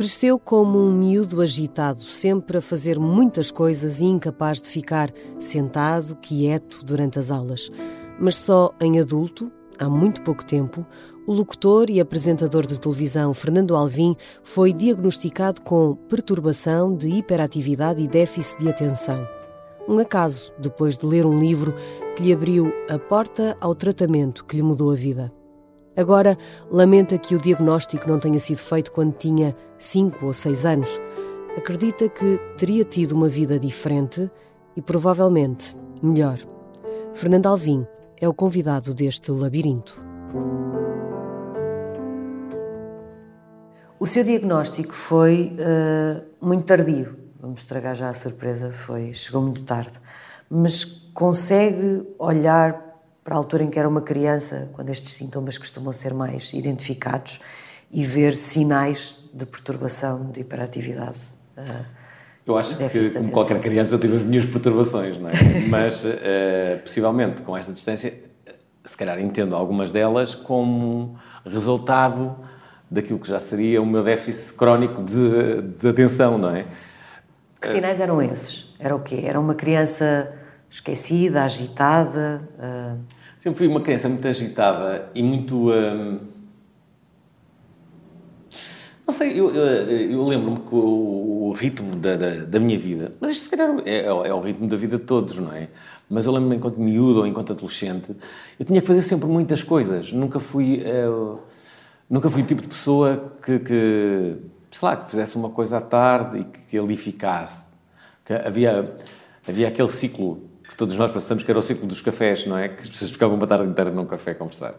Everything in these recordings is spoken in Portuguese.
Cresceu como um miúdo agitado, sempre a fazer muitas coisas e incapaz de ficar sentado, quieto durante as aulas. Mas só em adulto, há muito pouco tempo, o locutor e apresentador de televisão Fernando Alvim foi diagnosticado com perturbação de hiperatividade e déficit de atenção. Um acaso, depois de ler um livro que lhe abriu a porta ao tratamento que lhe mudou a vida. Agora, lamenta que o diagnóstico não tenha sido feito quando tinha 5 ou 6 anos. Acredita que teria tido uma vida diferente e provavelmente melhor. Fernando Alvim é o convidado deste labirinto. O seu diagnóstico foi uh, muito tardio. Vamos estragar já a surpresa, foi chegou muito tarde. Mas consegue olhar para a altura em que era uma criança, quando estes sintomas costumam ser mais identificados, e ver sinais de perturbação, de hiperatividade. Uh, eu acho que, como qualquer criança, eu tive as minhas perturbações, não é? Mas, uh, possivelmente, com esta distância, se calhar entendo algumas delas como resultado daquilo que já seria o meu déficit crónico de, de atenção, não é? Que sinais eram esses? Era o quê? Era uma criança esquecida, agitada? Uh... Sempre fui uma criança muito agitada e muito. Uh... Não sei, eu, eu, eu lembro-me que o, o ritmo da, da, da, minha vida, mas isto se calhar é, é, o ritmo da vida de todos, não é? Mas eu lembro-me enquanto miúdo ou enquanto adolescente, eu tinha que fazer sempre muitas coisas. Nunca fui, uh, nunca fui o tipo de pessoa que, que, sei lá, que fizesse uma coisa à tarde e que, que ali ficasse. Que havia, havia aquele ciclo que todos nós passamos, que era o ciclo dos cafés, não é? Que as pessoas ficavam uma tarde inteira num café a conversar.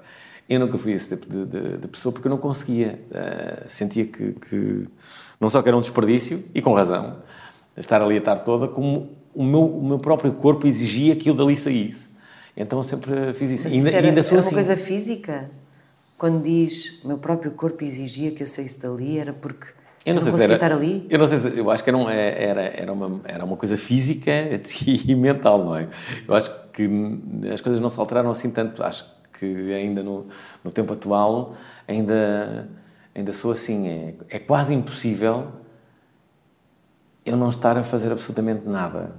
Eu nunca fui esse tipo de, de, de pessoa porque eu não conseguia. Uh, sentia que, que, não só que era um desperdício, e com razão, estar ali a tarde toda, como o meu, o meu próprio corpo exigia que eu dali saísse. Então eu sempre fiz isso. Mas ainda, era, ainda sou era uma assim. coisa física? Quando diz o meu próprio corpo exigia que eu saísse dali, era porque eu não, sei se era, estar ali? Eu não sei se, eu acho que era, era, era, uma, era uma coisa física e mental, não é? Eu acho que as coisas não se alteraram assim tanto. Acho que ainda no, no tempo atual ainda, ainda sou assim. É, é quase impossível eu não estar a fazer absolutamente nada.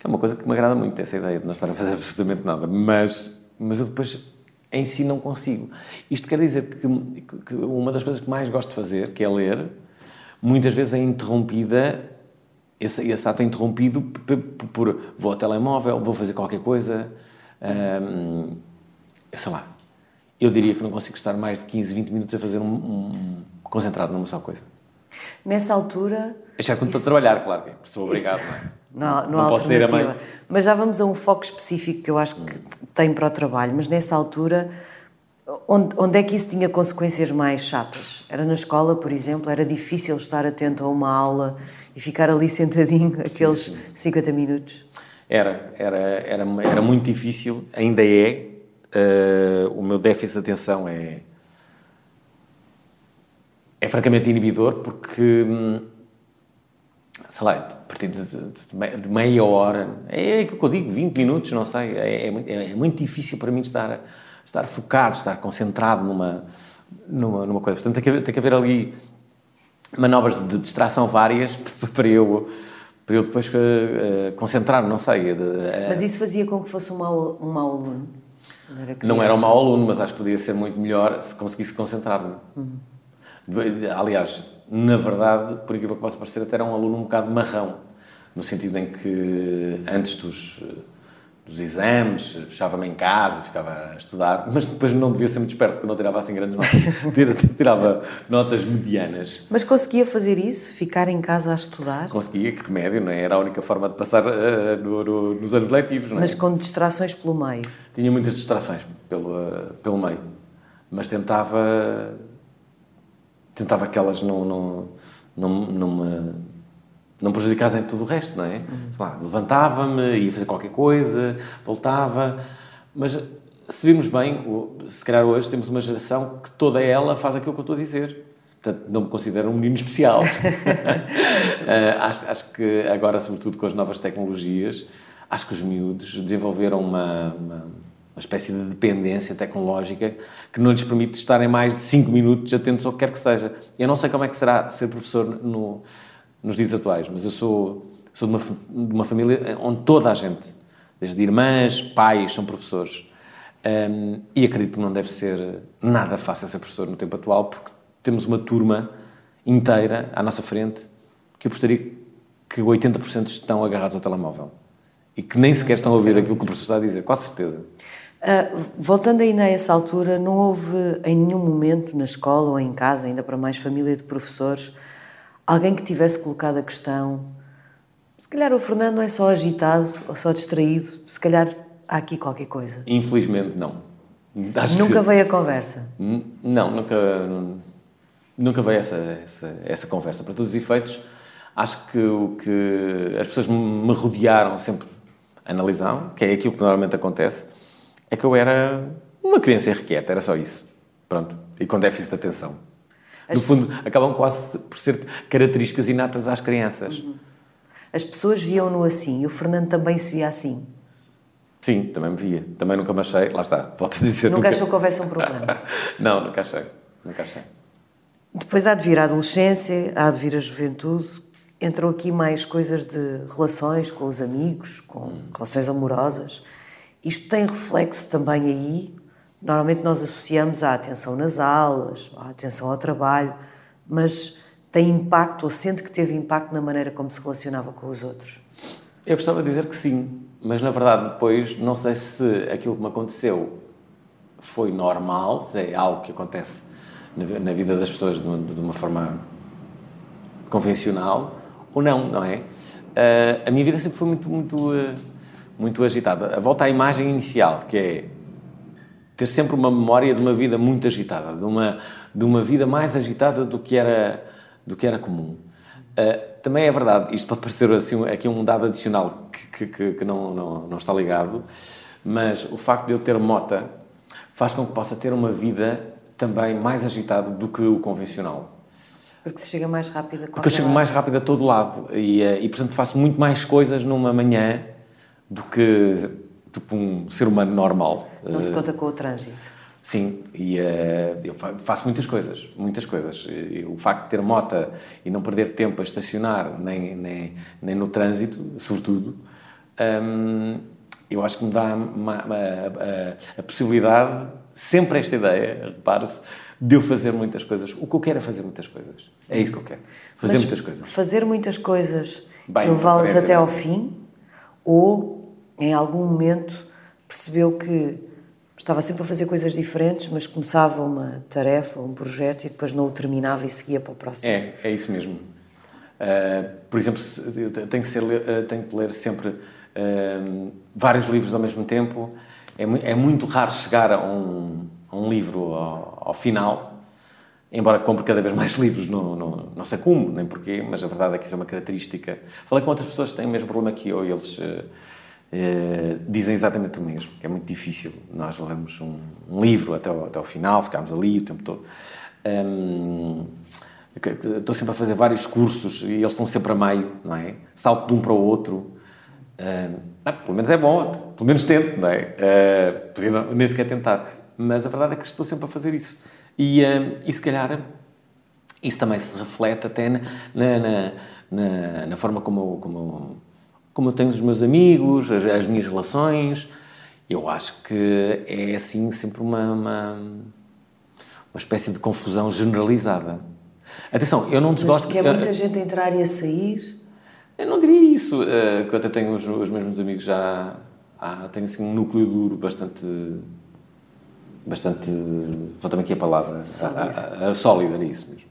Que é uma coisa que me agrada muito, essa ideia de não estar a fazer absolutamente nada. Mas, mas eu depois em si não consigo. Isto quer dizer que, que, uma das coisas que mais gosto de fazer, que é ler, muitas vezes é interrompida, esse, esse ato é interrompido por, por, vou ao telemóvel, vou fazer qualquer coisa, hum, sei lá. Eu diria que não consigo estar mais de 15, 20 minutos a fazer um, um concentrado numa só coisa. Nessa altura... Exceto quando isso... estou a trabalhar, claro, que sou obrigado, isso... não é? Não, não, não posso ser a mãe. Mas já vamos a um foco específico que eu acho que tem para o trabalho. Mas nessa altura, onde, onde é que isso tinha consequências mais chatas? Era na escola, por exemplo? Era difícil estar atento a uma aula e ficar ali sentadinho aqueles sim, sim. 50 minutos? Era, era, era, era muito difícil, ainda é. Uh, o meu déficit de atenção é, é francamente inibidor porque hum, sei lá, a partir de, de, de, meia hora, é aquilo que eu digo, 20 minutos, não sei, é, é, é, muito difícil para mim estar, estar focado, estar concentrado numa, numa, numa coisa. Portanto, tem que, haver, tem que haver ali manobras de distração várias para eu, para eu depois uh, concentrar, não sei. Uh, mas isso fazia com que fosse um mau, um mau aluno? Não era, não era um mau aluno, mas acho que podia ser muito melhor se conseguisse concentrar-me. Uhum. Aliás, na verdade, por aquilo que possa parecer, até era um aluno um bocado marrão, no sentido em que antes dos, dos exames fechava-me em casa, ficava a estudar, mas depois não devia ser muito esperto, porque não tirava assim grandes notas, tirava notas medianas. Mas conseguia fazer isso? Ficar em casa a estudar? Conseguia, que remédio, não é? Era a única forma de passar uh, no, no, nos anos letivos, não é? Mas com distrações pelo meio? Tinha muitas distrações pelo, uh, pelo meio, mas tentava tentava que elas não, não, não, não me não prejudicassem tudo o resto, não é? Uhum. Levantava-me, ia fazer qualquer coisa, voltava, mas se virmos bem, se calhar hoje temos uma geração que toda ela faz aquilo que eu estou a dizer. Portanto, não me considero um menino especial. uh, acho, acho, que agora, sobretudo com as novas tecnologias, acho que os miúdos desenvolveram uma, uma uma espécie de dependência tecnológica que não lhes permite estarem mais de 5 minutos atentos ao que quer que seja. Eu não sei como é que será ser professor no, nos dias atuais, mas eu sou, sou de, uma, de uma família onde toda a gente, desde irmãs, pais, são professores. Um, e acredito que não deve ser nada fácil ser professor no tempo atual, porque temos uma turma inteira à nossa frente que eu gostaria que 80% estão agarrados ao telemóvel e que nem sequer estão a ouvir aquilo que o professor está a dizer, com certeza. Uh, voltando ainda a essa altura, não houve em nenhum momento na escola ou em casa, ainda para mais família de professores, alguém que tivesse colocado a questão: se calhar o Fernando não é só agitado ou só distraído, se calhar há aqui qualquer coisa? Infelizmente, não. Acho nunca que... veio a conversa? Não, nunca, nunca veio essa, essa, essa conversa. Para todos os efeitos, acho que o que as pessoas me rodearam sempre analisaram, que é aquilo que normalmente acontece, é que eu era uma criança irrequieta, era só isso. Pronto. E com déficit de atenção. As no fundo, pessoas... acabam quase por ser características inatas às crianças. Uhum. As pessoas viam-no assim e o Fernando também se via assim. Sim, também me via. Também nunca me achei, lá está, volto a dizer. Nunca, nunca... achou que houvesse um problema? não, nunca achei. Nunca achei. Depois há de vir a adolescência, há de vir a juventude. Entram aqui mais coisas de relações com os amigos, com hum. relações amorosas. Isto tem reflexo também aí. Normalmente nós associamos à atenção nas aulas, à atenção ao trabalho, mas tem impacto ou sente que teve impacto na maneira como se relacionava com os outros? Eu gostava de dizer que sim, mas na verdade depois não sei se aquilo que me aconteceu foi normal, é algo que acontece na vida das pessoas de uma, forma convencional ou não, não é? Uh, a minha vida sempre foi muito, muito, uh, muito agitada. Volta à imagem inicial, que é ter sempre uma memória de uma vida muito agitada, de uma, de uma vida mais agitada do que era, do que era comum. Uh, também é verdade, isto pode parecer assim, aqui um dado adicional que, que, que não, não, não, está ligado, mas o facto de eu ter mota faz com que possa ter uma vida também mais agitada do que o convencional. Porque se chega mais rápido a Porque eu chego mais rápido a todo lado e, eh, e, portanto, faço muito mais coisas numa manhã do que, que um ser humano normal. Não se eh, conta com o trânsito. Sim, e uh, eu faço muitas coisas, muitas coisas. E o facto de ter mota e não perder tempo a estacionar, nem, nem, nem no trânsito, sobretudo, um, eu acho que me dá uma, uma, a, a, possibilidade, sempre esta ideia, repare-se, de eu fazer muitas coisas. O que eu quero é fazer muitas coisas. É isso que eu quero. Fazer Mas muitas coisas. Fazer muitas coisas e levá-las até ao fim? Ou, em algum momento, percebeu que estava sempre a fazer coisas diferentes, mas começava uma tarefa, um projeto e depois não o terminava e seguia para o próximo? É, é isso mesmo. Uh, por exemplo, tenho que, ser, uh, tenho que ler sempre uh, vários livros ao mesmo tempo. É, é muito raro chegar a um a um livro ao, ao, final, embora compre cada vez mais livros, não, não, não sei como, nem porquê, mas a verdade é que isso é uma característica. Falei com outras pessoas que têm o mesmo problema que eu e eles uh, uh, dizem exatamente o mesmo, que é muito difícil nós lermos um, um livro até ao, até ao final, ficarmos ali o tempo todo. Um, estou sempre a fazer vários cursos e eles estão sempre a meio, não é? Salto de um para o outro. Uh, ah, pelo menos é bom, pelo menos tento, não é? Uh, podia nem sequer tentar mas a verdade é que estou sempre a fazer isso. E, uh, e se calhar isso também se reflete até na, na, na, na forma como, como, como eu tenho os meus amigos, as, as, minhas relações. Eu acho que é assim sempre uma, uma, uma espécie de confusão generalizada. Atenção, eu não desgosto... Mas porque é muita uh, gente a entrar e a sair? Eu não diria isso, uh, que eu até tenho os, os mesmos amigos já... Há, tenho assim um núcleo duro bastante bastante. Falta-me aqui a palavra. Sólido. A, a, a, sólido, era isso mesmo.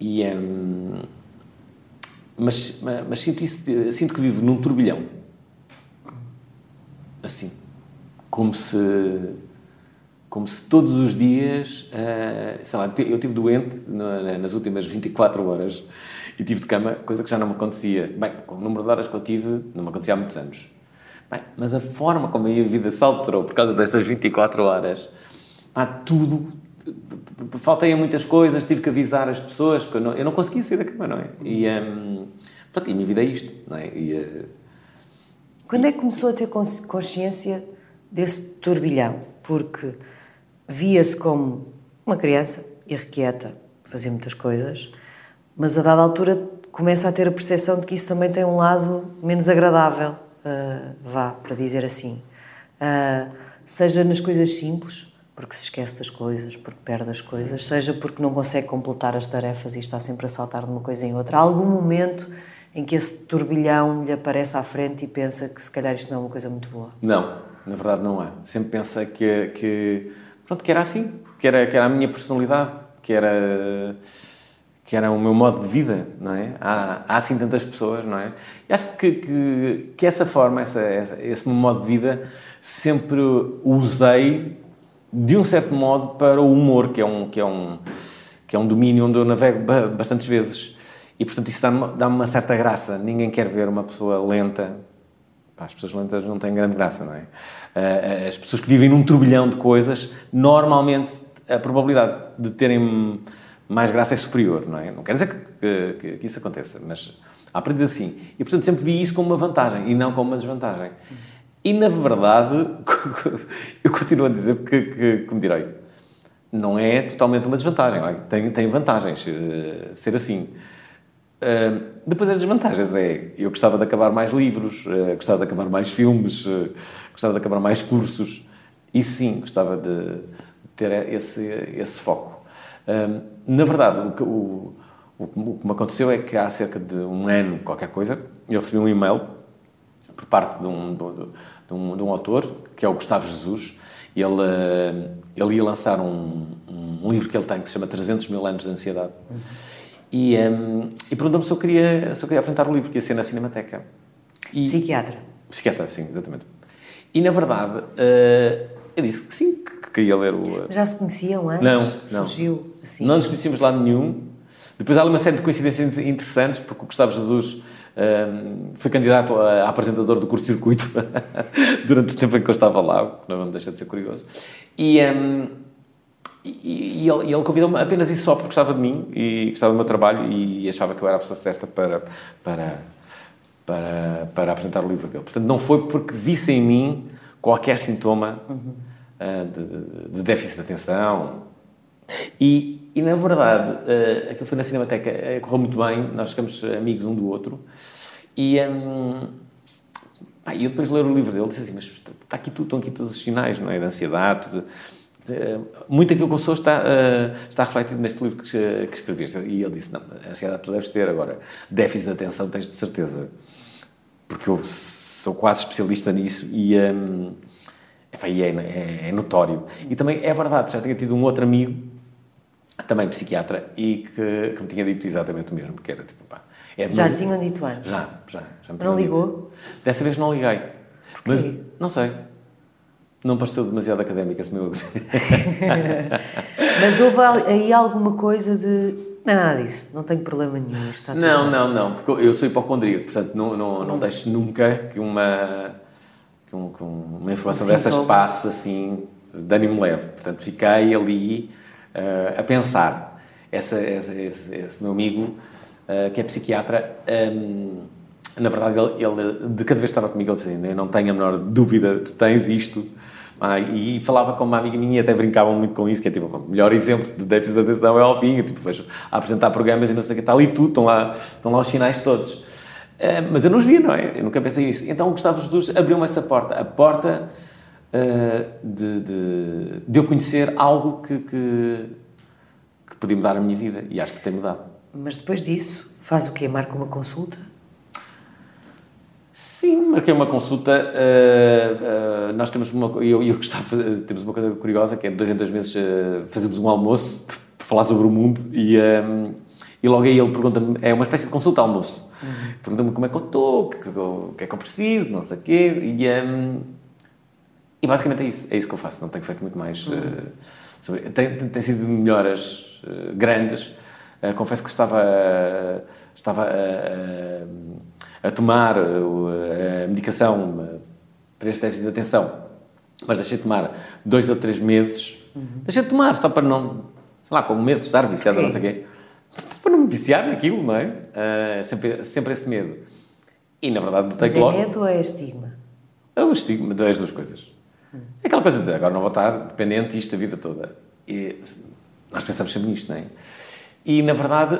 E, um, mas, mas sinto, isso, sinto que vivo num turbilhão. Assim. Como se. Como se todos os dias. Uh, sei lá, eu estive doente nas últimas 24 horas e tive de cama, coisa que já não me acontecia. Bem, com o número de horas que eu tive, não me acontecia há muitos anos. Bem, mas a forma como a minha vida se alterou por causa destas 24 horas, pá, tudo. Faltei a muitas coisas, tive que avisar as pessoas, porque eu não, eu não conseguia sair da cama, não é? E, um, pronto, e a minha vida é isto, não é? E, uh, Quando é que começou a ter consciência desse turbilhão, porque via-se como uma criança irrequieta, fazia muitas coisas, mas a dada altura começa a ter a percepção de que isso também tem um lado menos agradável, uh, vá, para dizer assim. Uh, seja nas coisas simples, porque se esquece das coisas, porque perde as coisas, seja porque não consegue completar as tarefas e está sempre a saltar de uma coisa em outra. Há algum momento em que esse turbilhão lhe aparece à frente e pensa que se calhar isto não é uma coisa muito boa? Não, na verdade não é. Sempre pensei que, que, pronto, que era assim, que era, que era a minha personalidade, que era que era o meu modo de vida, não é? Há, há assim tantas pessoas, não é? E acho que, que, que essa forma, essa, essa, esse modo de vida, sempre usei de um certo modo para o humor, que é um, que é um, que é um domínio onde eu navego bastantes vezes. E, portanto, isso dá-me dá uma certa graça. Ninguém quer ver uma pessoa lenta. Pá, as pessoas lentas não têm grande graça, não é? Eh, as pessoas que vivem num turbilhão de coisas, normalmente a probabilidade de terem mais graça é superior, não é? Não quer dizer que, que, que isso aconteça, mas aprende assim. E, portanto, sempre vi isso como uma vantagem e não como uma desvantagem. E, na verdade, eu continuo a dizer que, que direi, não é totalmente uma desvantagem. Tem, tem vantagens uh, ser assim. Uh, depois as desvantagens é, eu gostava de acabar mais livros, uh, gostava de acabar mais filmes, gostava de acabar mais cursos. E sim, gostava de ter esse, esse foco. na verdade, o que, o, o que me aconteceu é que há cerca de um ano, qualquer coisa, eu recebi um e-mail por parte de um, de, de um, de um autor, que é o Gustavo Jesus, ele, eh, ele ia lançar um, um, livro que ele tem que se chama 300 mil anos de ansiedade. Uhum. E, um, ehm, e perguntou-me se, eu queria, se eu queria apresentar o livro, que ia ser na Cinemateca. E, Psiquiatra. Psiquiatra, sim, exatamente. E, na verdade, uh, eu disse que sim, que, queria ler o... Já se conheciam antes? Não, não. Surgiu assim? Não nos conhecíamos lá nenhum. Depois há ali uma série de coincidências interessantes, porque o Gustavo Jesus foi candidato a, apresentador do curto-circuito durante o tempo em que eu estava lá, não me deixa de ser curioso. E, um, e, e ele, ele convidou-me apenas isso só porque gostava de mim e gostava do meu trabalho e achava que eu era a pessoa certa para, para, para, para apresentar o livro dele. Portanto, não foi porque visse em mim qualquer sintoma uhum. uh, de, de, de déficit de atenção. E, e na verdade, uh, aquilo foi na Cinemateca, uh, correu muito bem, nós ficamos amigos um do outro. E um, pá, eu depois de ler o livro dele disse assim: Mas está aqui tudo, estão aqui todos os sinais, não é? De ansiedade, tudo. Muito aquilo que eu sou está, está refletido neste livro que, que escreveste. E ele disse: Não, ansiedade tu deves ter, agora, déficit de atenção tens de certeza. Porque eu sou quase especialista nisso e. Um, é, é, é, notório. E também é verdade, já tinha tido um outro amigo também psiquiatra, e que, que me tinha dito exatamente o mesmo, que era tipo, pá, é Já lhe tinham dito antes? Já, já. já me não ligou? Dessa vez não liguei. Porquê? Mas, não sei. Não pareceu demasiado académico esse meu... Mas houve aí alguma coisa de... Não é nada disso, não tenho problema nenhum. Está não, não, não, porque eu sou hipocondríaco, portanto não, não, não deixo nunca que uma, que, um, que uma informação um dessas passe assim, de ânimo leve. Portanto, fiquei ali uh, a pensar. Essa, essa, esse, esse, meu amigo, uh, que é psiquiatra, um, na verdade, ele, ele, de cada vez que estava comigo, ele dizia: Eu não tenho a menor dúvida, tu tens isto. Ah, e falava com uma amiga minha e até brincavam muito com isso, que é tipo, o melhor exemplo de déficit de atenção é ao fim, tipo, vejo a apresentar programas e não sei o que, está ali tudo, estão lá, estão lá os sinais todos. Uh, mas eu não os vi, não é? Eu nunca pensei nisso. Então o Gustavo Jesus abriu-me essa porta, a porta de, de, de, eu conhecer algo que, que, que podia mudar a minha vida e acho que tem mudado. Mas depois disso, faz o quê? Marca uma consulta? Sim, marquei uma consulta. Uh, uh, nós temos uma. Eu, eu gostava, temos uma coisa curiosa que é de dois em dois meses uh, fazemos um almoço para falar sobre o mundo e, um, e logo aí ele pergunta-me. É uma espécie de consulta almoço. Uhum. Pergunta-me como é que eu estou, o que, que, é que eu preciso, não sei o quê. E, um, e basicamente é isso, é isso que eu faço, não tenho feito muito mais. Uhum. Uh, sobre, tem, tem, sido melhoras uh, grandes. Uh, confesso que estava, estava a, a tomar a medicação para este déficit de atenção, mas deixei de tomar dois ou três meses. Uhum. Deixei de tomar só para não, sei lá, com medo de estar viciado, okay. não sei o quê. Para não me viciar naquilo, não é? sempre, sempre esse medo. E na verdade não tenho Mas é medo ou é estigma? É o estigma das duas coisas. É aquela coisa de agora não vou estar dependente disto a vida toda. E nós pensamos sempre nisto, não é? E, na verdade,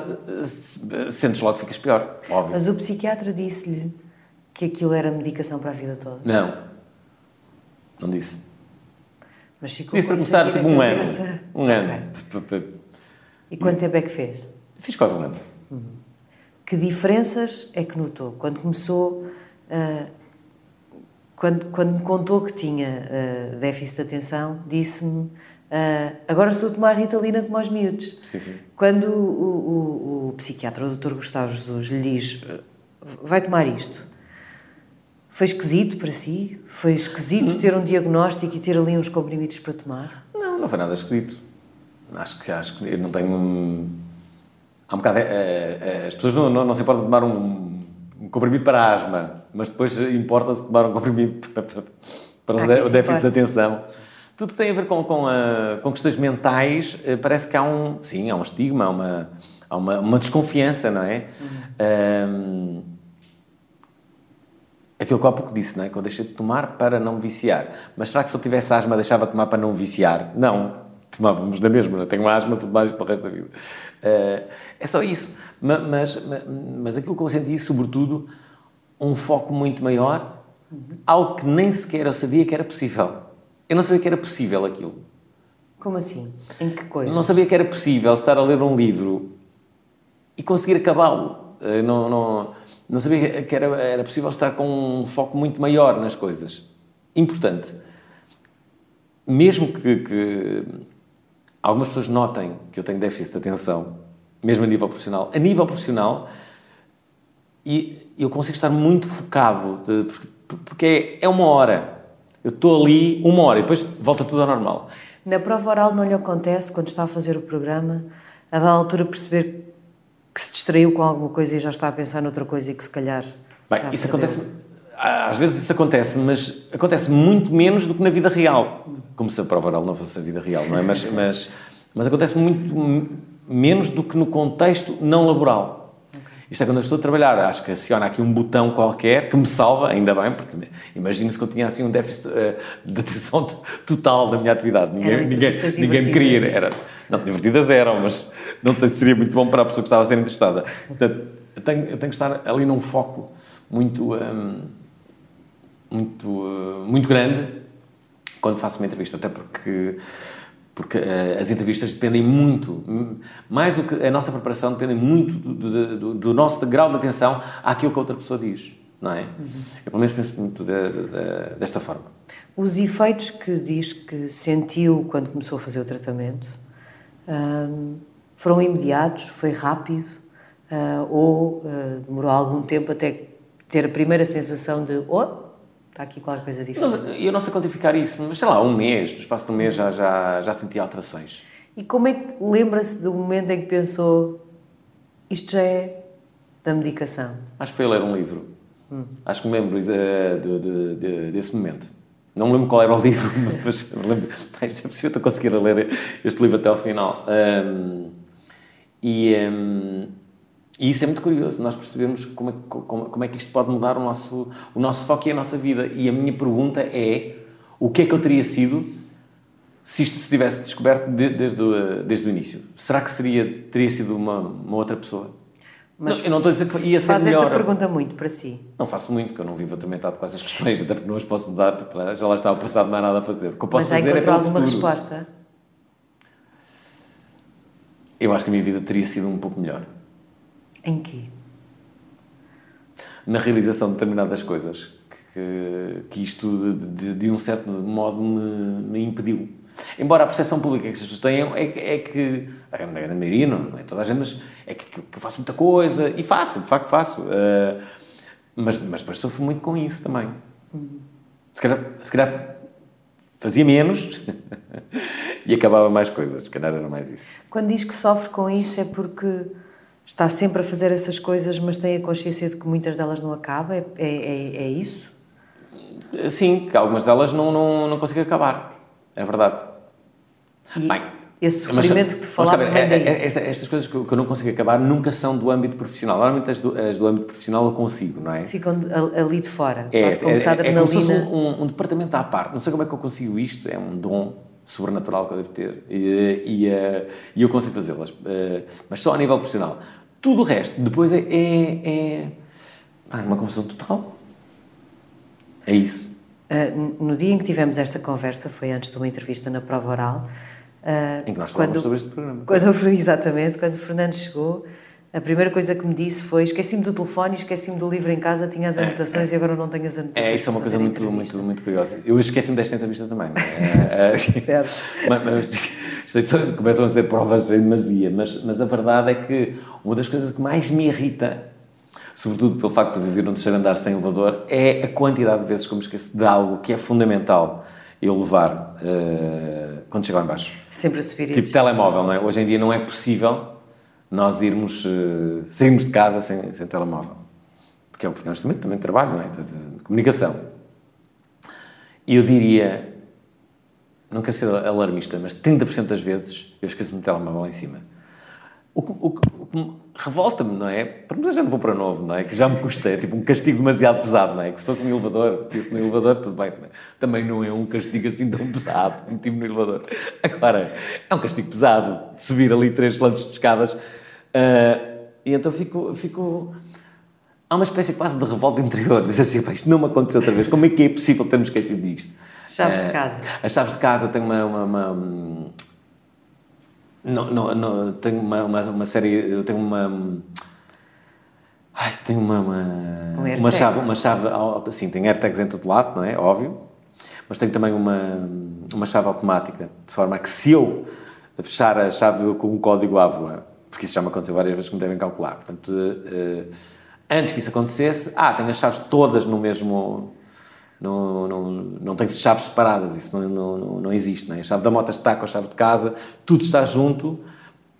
sentes logo que ficas pior, óbvio. Mas o psiquiatra disse-lhe que aquilo era medicação para a vida toda? Não. Não disse. Mas ficou Disse para começar tipo um ano. Um ano. E quanto tempo é que fez? Fiz quase um ano. Que diferenças é que notou? Quando começou, ah, quando, quando me contou que tinha ah, déficit de atenção, disse-me: ah, Agora estou a tomar ritalina como aos miúdos. Sim, sim. Quando o, o- o psiquiatra, o Dr. Gustavo Jesus, lhe diz: Vai tomar isto. Foi esquisito para si? Foi esquisito ter um diagnóstico e ter ali uns comprimidos para tomar? Não, não foi nada esquisito. Acho que, acho que eu não tenho. um- Há um bocado. é, é, é, as pessoas não, não, não se importam de tomar um, um comprimido para asma, mas depois importa-se tomar um comprimido para, para, para Ah, o déficit de atenção. Tudo tem a ver com, com, a- com questões mentais, eh, parece que há um. Sim, há um estigma, há uma, há uma, uma desconfiança, não é? Ahm, Aquilo que eu há pouco disse, não é? Que eu deixei de tomar para não viciar. Mas será que se eu tivesse asma deixava de tomar para não viciar? Não. Tomávamos na mesma. Eu tenho asma, vou tomar isto para o resto da vida. Eh, é só isso. Ma- Mas, mas, mas aquilo que eu senti, sobretudo, um foco muito maior, algo que nem sequer eu sabia que era possível. Eu não sabia que era possível aquilo. Como assim? Em que coisa? Não sabia que era possível estar a ler um livro e conseguir acabá-lo. Eh, Não, não, não sabia que era, era possível estar com um foco muito maior nas coisas. Importante. Mesmo que, que algumas pessoas notem que eu tenho déficit de atenção, mesmo a nível profissional, a nível profissional, e eu consigo estar muito focado, de- porque, é, é uma hora. Eu estou ali uma hora e depois volta tudo ao normal. Na prova oral não lhe acontece, quando está a fazer o programa, a da altura perceber que se distraiu com alguma coisa e já está a pensar noutra coisa e que se calhar. Bem, isso perdeu. acontece. Às vezes isso acontece, mas acontece muito menos do que na vida real. Como se a prova oral não fosse a vida real, não é? Mas, mas, mas acontece muito menos do que no contexto não laboral. Isto é quando eu estou a trabalhar, acho que aciona aqui um botão qualquer que me salva, ainda bem, porque imagino-se que eu tinha assim um déficit eh, de atenção total da minha atividade. Ninguém, ninguém, ninguém me queria. divertidas. Era, não, divertidas eram, mas não sei se seria muito bom para a pessoa que estava a ser entrevistada. Portanto, eu tenho, eu tenho que estar ali num foco muito, hum, muito, uh, muito grande quando faço uma entrevista, até porque, porque uh, as entrevistas dependem muito, mais do que a nossa preparação, dependem muito do, do, do- nosso grau de atenção àquilo que a outra pessoa diz, não é? Eu pelo menos penso muito de- de- desta forma. Os efeitos que diz que sentiu quando começou a fazer o tratamento hum, foram imediatos, foi rápido ah, ou ah, demorou algum tempo até ter a primeira sensação de oh, está aqui qualquer coisa Eu diferente. não, eu não sei quantificar isso, mas sei lá, um mês, no espaço de um mês já, já, já senti alterações. E como é que lembra-se do momento em que pensou isto já é da medicação? Acho que foi ler um livro. Acho que me lembro eh, de- de- de- desse momento. Não me lembro qual era o livro, mas lembro. Isto é possível eu conseguir ler este livro até ao final. Ahm, e, ahm, e isso é muito curioso, nós percebemos como é, que- como, como é que isto pode mudar o nosso, o nosso foco e a nossa vida. E a minha pergunta é: o que é que eu teria sido se isto se tivesse descoberto de- desde, o, desde o início? Será que seria, teria sido uma, uma outra pessoa? Mas Não, eu não estou a dizer que ia ser Faz melhor. essa pergunta muito para si. Não faço muito, que eu não vivo atormentado com essas questões, até porque não as posso mudar, tipo, já lá está o passado, não há nada a fazer. O que eu posso Mas já fazer é alguma futuro. resposta? Eu acho que a minha vida teria sido um pouco melhor. Em quê? Na realização de determinadas coisas que, que, isto, de, de, de um certo modo, me, me impediu. Embora a percepção pública que as pessoas tenham é, que- é que, a grande, a grande maioria, não, não é toda a gente, mas é que, que eu faço muita coisa, e faço, de facto faço. eh, mas, mas depois sofro muito com isso também. Se calhar, se calhar fazia menos e acabava mais coisas, se calhar era mais isso. Quando diz que sofre com isso é porque está sempre a fazer essas coisas, mas tem a consciência de que muitas delas não acabam? É, é, é- é isso? Sim, que algumas delas não, não, não consigo acabar. É verdade. E- Bem, Esse sofrimento mas, que te falava mas, é, é, esta, estas coisas que eu não consigo acabar nunca são do âmbito profissional. Normalmente as do, as do âmbito profissional eu consigo, não é? Ficam ali de fora. É, é, é, é como se fosse um, um, departamento à parte. Não sei como é que eu consigo isto, é um dom sobrenatural que eu devo ter e, e, uh, e eu consigo fazê-las. Uh, mas só a nível profissional. Tudo o resto, depois é, é, é uma confusão total. É isso. Uh, no dia em que tivemos esta conversa, foi antes de uma entrevista na prova oral, Uh, em que nós falamos sobre este programa. Quando, exatamente, quando o Fernando chegou, a primeira coisa que me disse foi: esqueci-me do telefone, esqueci-me do livro em casa, tinha as é, anotações é, é. e agora não tenho as anotações. É, isso é uma coisa muito, muito, muito curiosa. Eu esqueci-me desta entrevista também. É? é, certo. mas, mas começam a ser provas em demasia, mas, mas a verdade é que uma das coisas que mais me irrita, sobretudo pelo facto de viver num terceiro andar sem elevador, é a quantidade de vezes que eu me esqueço de algo que é fundamental eu levar uh, quando chego lá embaixo. Sempre a subir Tipo telemóvel, não é? Hoje em dia não é possível nós irmos, uh, sairmos de casa sem, sem telemóvel. Porque é porque nós também, também trabalho, não é? De, de, de comunicação. E eu diria, não quero ser alarmista, mas 30% das vezes eu esqueço-me do telemóvel lá em cima. O o, o revolta-me, não é? Para mim já não vou para novo, não é? Que já me custa, é tipo um castigo demasiado pesado, não é? Que se fosse um elevador, isso no elevador, tudo bem. É? Também não é um castigo assim tão pesado, meti-me no elevador. Agora, é um castigo pesado de subir ali três lances de escadas. Uh, e então fico, fico. Há uma espécie quase de revolta interior. Diz assim, isto não me aconteceu outra vez. Como é que é possível termos esquecido disto? Chaves uh, de casa. As chaves de casa, eu tenho uma, uma, uma não, não, não, tenho uma, uma, uma, série. Eu tenho uma. Ai, tenho uma. Uma, um uma chave. Uma chave assim, tem AirTags em todo lado, não é? Óbvio. Mas tenho também uma, uma chave automática, de forma a que se eu fechar a chave com um código abro, porque isso já me aconteceu várias vezes que me devem calcular. Portanto, uh, antes que isso acontecesse, ah, tenho as chaves todas no mesmo não, não, não tem chaves separadas, isso não, não, não existe. Não é? A chave da moto está com a chave de casa, tudo está junto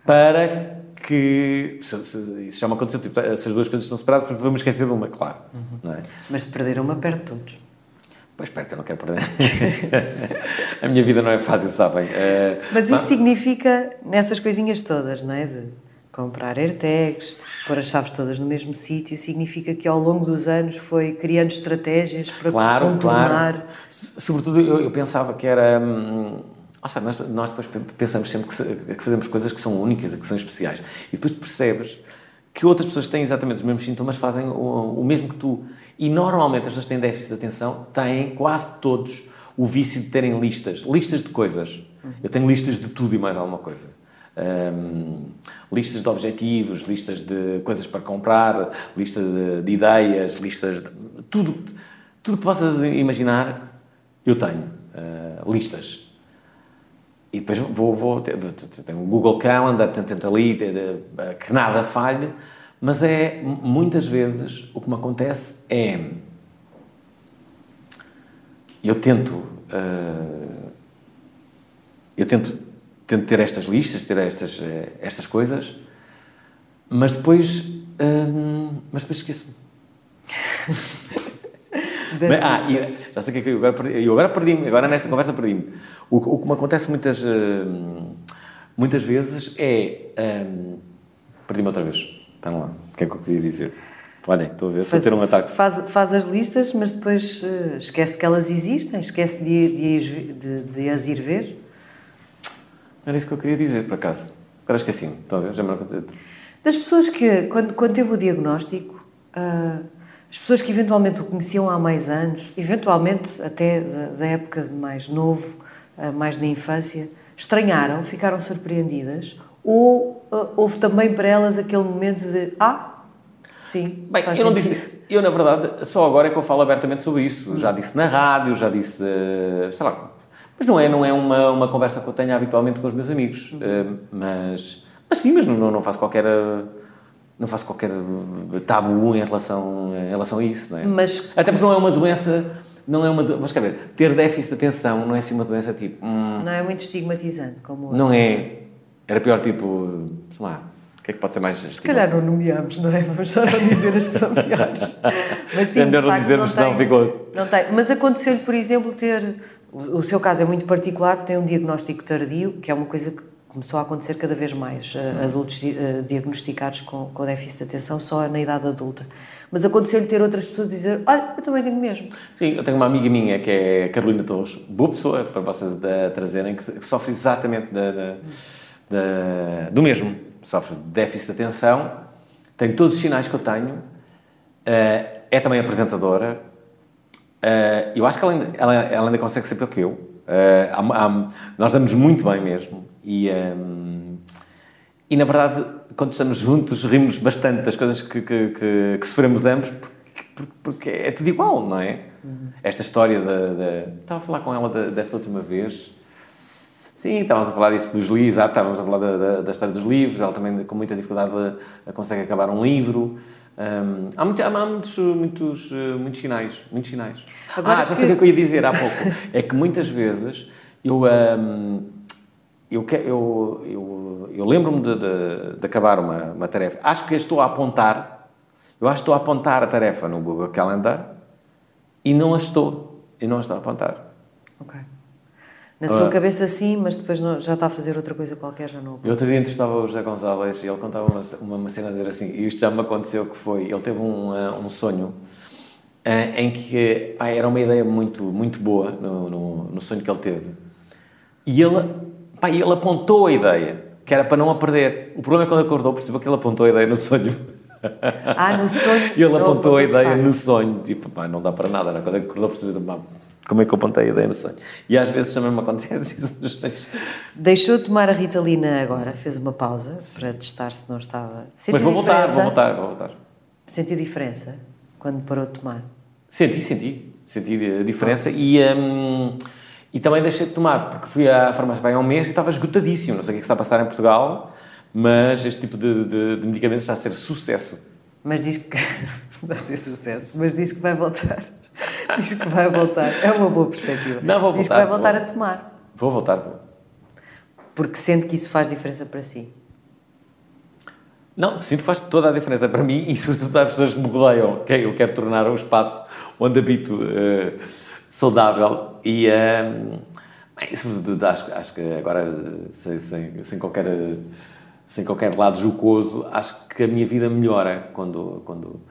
para que. Se, se, isso já me aconteceu, tipo, essas duas coisas estão separadas, vamos esquecer de uma, claro. Uhum. É? Mas se perder uma, perde todos. Pois espero que eu não quero perder. a minha vida não é fácil, sabem? Uh, mas isso significa nessas coisinhas todas, não é? De comprar AirTags, pôr as chaves todas no mesmo sítio, significa que ao longo dos anos foi criando estratégias para claro, contornar. Claro. Sobretudo eu, eu pensava que era. Hum, nós, nós depois pensamos sempre que, que, fazemos coisas que são únicas, que são especiais. E depois percebes que outras pessoas têm exatamente os mesmos sintomas, fazem o, o mesmo que tu. E normalmente as pessoas que têm déficit de atenção têm quase todos o vício de terem listas. Listas de coisas. Eu tenho listas de tudo e mais alguma coisa um, listas de objetivos, listas de coisas para comprar, lista de, de ideias, listas de, tudo, tudo que possas imaginar, eu tenho uh, listas. E depois vou, vou tenho o Google Calendar, tento, tento ali que nada falhe, mas é muitas vezes o que me acontece é eu tento uh, eu tento tento ter estas listas, ter estas, eh, estas coisas, mas depois, hum, mas depois esqueço-me. ah, e, já sei o que é que eu agora perdi. Eu agora perdi-me, agora nesta conversa perdi-me. O, o, que me acontece muitas, hum, muitas vezes é. Um, perdi-me outra vez. Espera lá, o que é que eu queria dizer? Olhem, estou a ver, estou a ter um ataque. Faz, faz as listas, mas depois uh, esquece que elas existem, esquece de, de, de, de as ir ver. Era isso que eu queria dizer, por acaso. Agora esqueci-me, ver? Já me. Das pessoas que, quando, quando teve o diagnóstico, uh, as pessoas que eventualmente o conheciam há mais anos, eventualmente até da, da época de mais novo, uh, mais na infância, estranharam, ficaram surpreendidas, ou uh, houve também para elas aquele momento de ah, Sim, Bem, eu não disse. Eu, na verdade, só agora é que eu falo abertamente sobre isso. Hum. Já disse na rádio, já disse, sei lá, mas não é, não é uma, uma conversa que eu tenho habitualmente com os meus amigos. Uh, mas, mas sim, mas não, não faço qualquer não faço qualquer tabu em relação, em relação a isso, não é? Mas, Até porque não é uma doença, não é uma, vamos cá ver, ter déficit de atenção não é assim uma doença tipo... Hum, não é muito estigmatizante como Não é. Era pior tipo, sei lá, o que é que pode ser mais Se calhar não nomeamos, não é? Vamos só não dizer as que são piores. Mas sim, é melhor não dizermos, senão ficou... Não tem. Mas aconteceu-lhe, por exemplo, ter o seu caso é muito particular porque tem um diagnóstico tardio, que é uma coisa que começou a acontecer cada vez mais, uh, adultos uh, diagnosticados com, com déficit de atenção só na idade adulta. Mas aconteceu-lhe ter outras pessoas dizer: Olha, eu também tenho mesmo. Sim, eu tenho uma amiga minha que é Carolina Torres, boa pessoa para vocês da, trazerem, que, que, sofre exatamente da, da, da, do mesmo. Sofre de déficit de atenção, tem todos os sinais que eu tenho, uh, é também apresentadora. Uh, eu acho que ela ainda, ela, ela ainda consegue ser pior que eu. Uh, há, há, nós damos muito bem mesmo. E, um, e na verdade quando estamos juntos, rimos bastante das coisas que, que, que, que sofremos ambos, porque, porque, é tudo igual, não é? Uhum. Esta história da, da, Estava a falar com ela desta última vez. Sim, estávamos a falar isso dos livros, ah, estávamos a falar da, da, da, história dos livros, ela também com muita dificuldade consegue acabar um livro. Um, há, muito, há muitos, muitos, muitos sinais, muitos sinais. Agora ah, já sei o que eu ia dizer há pouco. é que muitas vezes eu... Um, eu, eu, eu, eu lembro-me de, de, de, acabar uma, uma tarefa. Acho que estou a apontar, eu acho que estou a apontar a tarefa no Google Calendar e não a estou, e não a estou a apontar. Ok. Na sua uh, cabeça sim, mas depois não, já está a fazer outra coisa qualquer, já não. Eu outro dia entrevistava o José Gonçalves e ele contava uma, uma, uma, cena a dizer assim, e isto já me aconteceu que foi, ele teve um, uh, um sonho uh, em que era uma ideia muito, muito boa no, no, no sonho que ele teve. E ele Pá, ele apontou a ideia, que era para não a perder. O problema é quando acordou, percebeu que ele apontou a ideia no sonho. Ah, no sonho? e ele apontou a ideia no sonho. Tipo, pá, não dá para nada. Era quando acordou, percebeu, como é que eu apontei a ideia no sonho? E às vezes também me acontece isso nos sonhos. Deixou de tomar a Ritalina agora, fez uma pausa Sim. para testar se não estava... Sentiu Mas vou voltar, vou voltar, vou voltar. Sentiu diferença quando parou de tomar? Senti, senti. Senti a diferença ah. e... Hum, e também deixei de tomar, porque fui à farmácia bem há um mês e estava esgotadíssimo. Não sei o que, é que está a passar em Portugal, mas este tipo de, de, de medicamentos está a ser sucesso. Mas diz que. vai ser sucesso, mas diz que vai voltar. diz que vai voltar. É uma boa perspectiva. Não, vou voltar. Diz que vai voltar vou, a tomar. Vou voltar, vou. Porque sente que isso faz diferença para si. Não, sinto que faz toda a diferença para mim e, sobretudo, para as pessoas que me rodeiam. Que eu quero tornar um espaço onde habito. Uh, saudável e, um, bem, sobretudo, acho, acho que agora, sem, sem, sem, qualquer, sem qualquer lado jocoso, acho que a minha vida melhora quando, quando,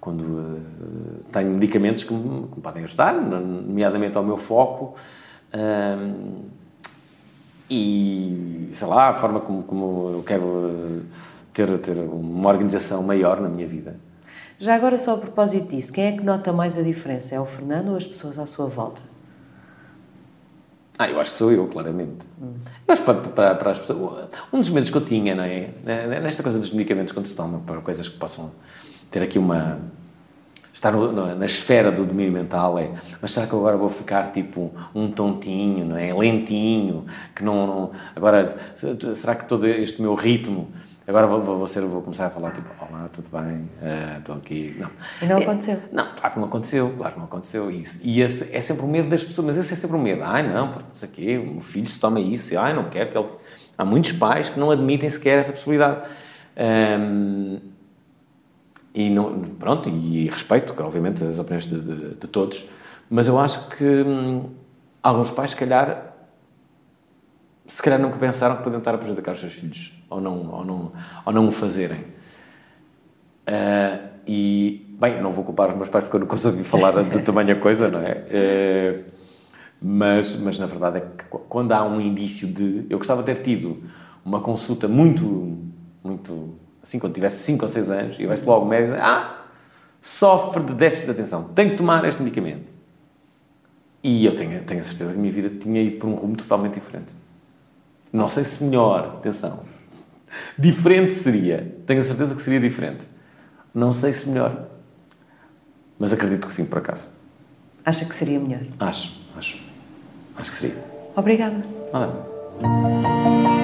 quando uh, tenho medicamentos que me, que me, podem ajudar, nomeadamente ao meu foco. Um, e, sei lá, a forma como, como eu quero ter, ter uma organização maior na minha vida. Já agora, só a propósito disso, quem é que nota mais a diferença? É o Fernando ou as pessoas à sua volta? Ah, eu acho que sou eu, claramente. Hum. Eu acho para, para, para, as pessoas. Um dos medos que eu tinha, não é? Nesta coisa dos medicamentos, quando se toma para coisas que possam ter aqui uma. estar no, na esfera do domínio mental, é. Mas será que eu agora vou ficar tipo um tontinho, não é? Lentinho, que não. não agora, será que todo este meu ritmo Agora vou, vou, ser, vou começar a falar tipo, olá, tudo bem, uh, estou aqui. Não. E não aconteceu? É, não, claro que não aconteceu, claro que não aconteceu. Isso. E esse é sempre o medo das pessoas, mas esse é sempre o medo. Ai, não, porque não sei o quê, o meu filho se toma isso, e, ai, não quero que ele... Há muitos pais que não admitem sequer essa possibilidade. Um, e não, pronto, e respeito, obviamente, as opiniões de, de, de todos, mas eu acho que hum, alguns pais, se calhar, se calhar nunca pensaram que podiam estar a prejudicar os seus filhos ou não, ou não, ou não o fazerem. Uh, e, bem, eu não vou culpar os meus pais porque eu nunca ouvi falar de tamanha coisa, não é? Uh, mas, mas na verdade é que quando há um indício de. Eu gostava de ter tido uma consulta muito, muito. Assim, quando tivesse 5 ou 6 anos, e vai-se logo o médico dizer: Ah, sofre de déficit de atenção, tem que tomar este medicamento. E eu tenho, tenho a certeza que a minha vida tinha ido por um rumo totalmente diferente. Não sei se melhor, atenção. Diferente seria. Tenho a certeza que seria diferente. Não sei se melhor. Mas acredito que sim, por acaso. Acha que seria melhor? Acho, acho. Acho que seria. Obrigada. Nada.